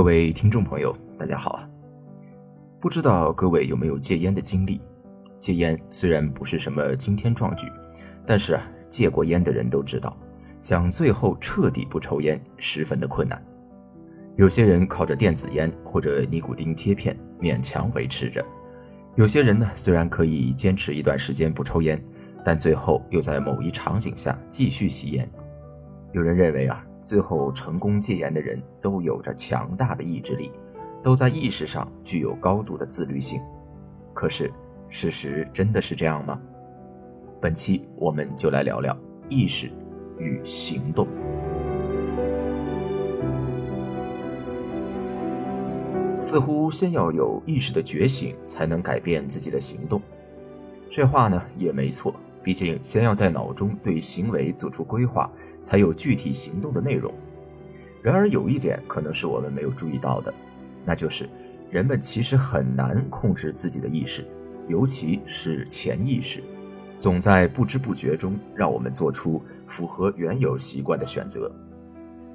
各位听众朋友，大家好啊！不知道各位有没有戒烟的经历？戒烟虽然不是什么惊天壮举，但是啊，戒过烟的人都知道，想最后彻底不抽烟十分的困难。有些人靠着电子烟或者尼古丁贴片勉强维持着；有些人呢，虽然可以坚持一段时间不抽烟，但最后又在某一场景下继续吸烟。有人认为啊。最后成功戒烟的人都有着强大的意志力，都在意识上具有高度的自律性。可是，事实真的是这样吗？本期我们就来聊聊意识与行动。似乎先要有意识的觉醒，才能改变自己的行动。这话呢也没错，毕竟先要在脑中对行为做出规划。才有具体行动的内容。然而，有一点可能是我们没有注意到的，那就是人们其实很难控制自己的意识，尤其是潜意识，总在不知不觉中让我们做出符合原有习惯的选择。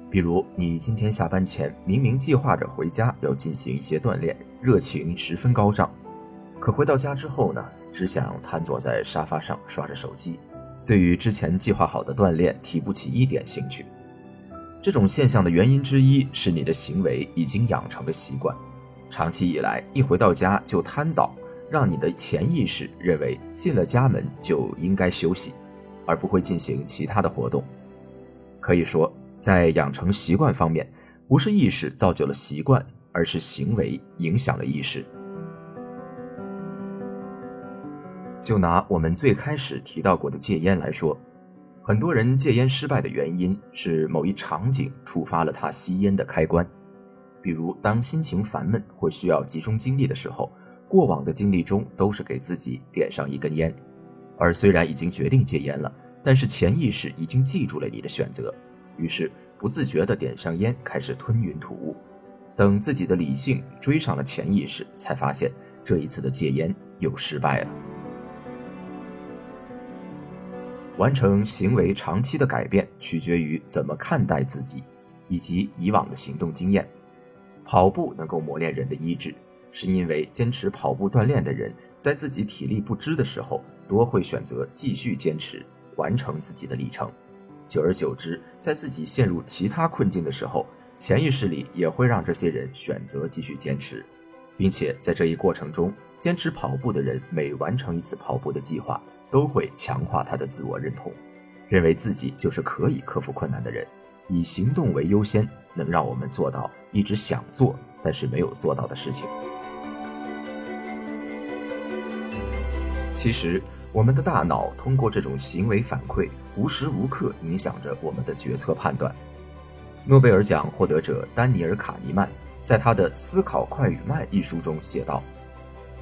比如，你今天下班前明明计划着回家要进行一些锻炼，热情十分高涨，可回到家之后呢，只想瘫坐在沙发上刷着手机。对于之前计划好的锻炼提不起一点兴趣，这种现象的原因之一是你的行为已经养成了习惯，长期以来一回到家就瘫倒，让你的潜意识认为进了家门就应该休息，而不会进行其他的活动。可以说，在养成习惯方面，不是意识造就了习惯，而是行为影响了意识。就拿我们最开始提到过的戒烟来说，很多人戒烟失败的原因是某一场景触发了他吸烟的开关。比如，当心情烦闷或需要集中精力的时候，过往的经历中都是给自己点上一根烟，而虽然已经决定戒烟了，但是潜意识已经记住了你的选择，于是不自觉地点上烟，开始吞云吐雾。等自己的理性追上了潜意识，才发现这一次的戒烟又失败了。完成行为长期的改变，取决于怎么看待自己，以及以往的行动经验。跑步能够磨练人的意志，是因为坚持跑步锻炼的人，在自己体力不支的时候，多会选择继续坚持，完成自己的里程。久而久之，在自己陷入其他困境的时候，潜意识里也会让这些人选择继续坚持，并且在这一过程中，坚持跑步的人每完成一次跑步的计划。都会强化他的自我认同，认为自己就是可以克服困难的人，以行动为优先，能让我们做到一直想做但是没有做到的事情。其实，我们的大脑通过这种行为反馈，无时无刻影响着我们的决策判断。诺贝尔奖获得者丹尼尔·卡尼曼在他的《思考快与慢》一书中写道，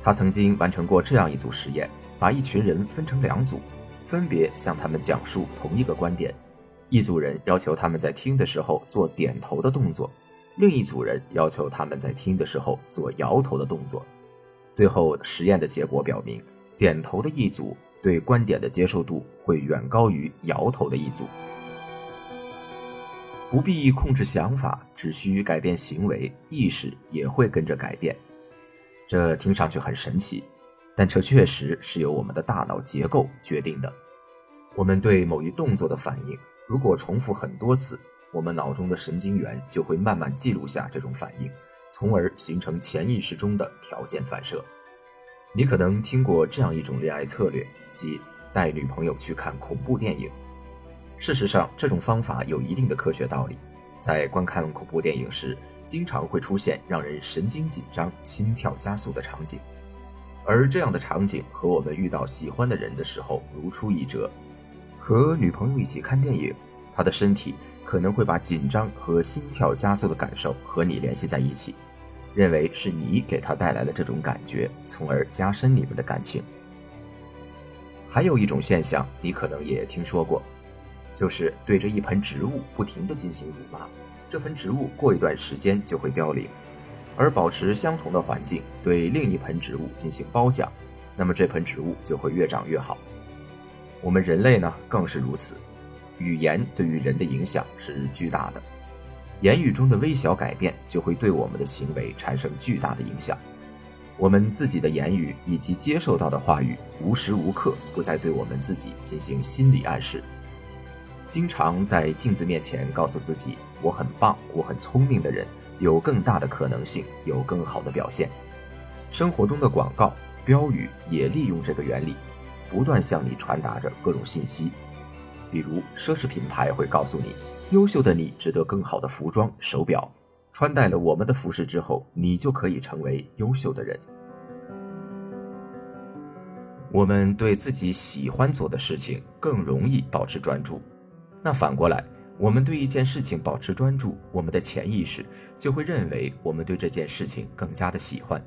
他曾经完成过这样一组实验。把一群人分成两组，分别向他们讲述同一个观点。一组人要求他们在听的时候做点头的动作，另一组人要求他们在听的时候做摇头的动作。最后实验的结果表明，点头的一组对观点的接受度会远高于摇头的一组。不必控制想法，只需改变行为，意识也会跟着改变。这听上去很神奇。但这确实是由我们的大脑结构决定的。我们对某一动作的反应，如果重复很多次，我们脑中的神经元就会慢慢记录下这种反应，从而形成潜意识中的条件反射。你可能听过这样一种恋爱策略，即带女朋友去看恐怖电影。事实上，这种方法有一定的科学道理。在观看恐怖电影时，经常会出现让人神经紧张、心跳加速的场景。而这样的场景和我们遇到喜欢的人的时候如出一辙。和女朋友一起看电影，她的身体可能会把紧张和心跳加速的感受和你联系在一起，认为是你给她带来了这种感觉，从而加深你们的感情。还有一种现象，你可能也听说过，就是对着一盆植物不停地进行辱骂，这盆植物过一段时间就会凋零。而保持相同的环境，对另一盆植物进行褒奖，那么这盆植物就会越长越好。我们人类呢更是如此，语言对于人的影响是巨大的，言语中的微小改变就会对我们的行为产生巨大的影响。我们自己的言语以及接受到的话语，无时无刻不在对我们自己进行心理暗示。经常在镜子面前告诉自己“我很棒，我很聪明”的人。有更大的可能性，有更好的表现。生活中的广告标语也利用这个原理，不断向你传达着各种信息。比如，奢侈品牌会告诉你，优秀的你值得更好的服装、手表。穿戴了我们的服饰之后，你就可以成为优秀的人。我们对自己喜欢做的事情更容易保持专注。那反过来。我们对一件事情保持专注，我们的潜意识就会认为我们对这件事情更加的喜欢。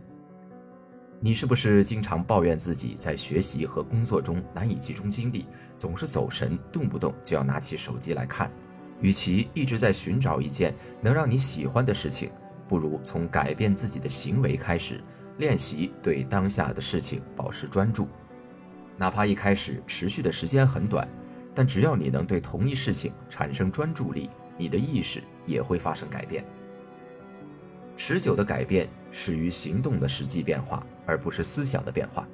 你是不是经常抱怨自己在学习和工作中难以集中精力，总是走神，动不动就要拿起手机来看？与其一直在寻找一件能让你喜欢的事情，不如从改变自己的行为开始，练习对当下的事情保持专注，哪怕一开始持续的时间很短。但只要你能对同一事情产生专注力，你的意识也会发生改变。持久的改变始于行动的实际变化，而不是思想的变化。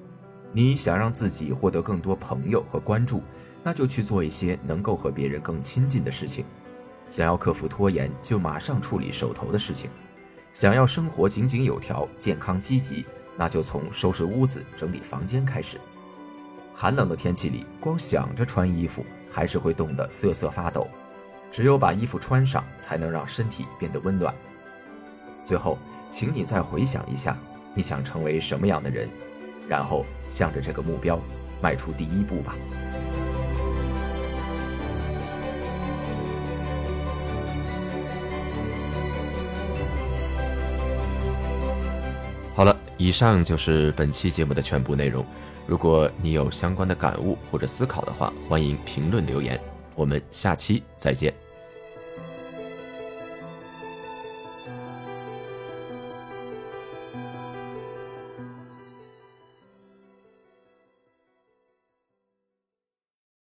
你想让自己获得更多朋友和关注，那就去做一些能够和别人更亲近的事情。想要克服拖延，就马上处理手头的事情。想要生活井井有条、健康积极，那就从收拾屋子、整理房间开始。寒冷的天气里，光想着穿衣服，还是会冻得瑟瑟发抖。只有把衣服穿上，才能让身体变得温暖。最后，请你再回想一下，你想成为什么样的人，然后向着这个目标迈出第一步吧。好了，以上就是本期节目的全部内容。如果你有相关的感悟或者思考的话，欢迎评论留言。我们下期再见。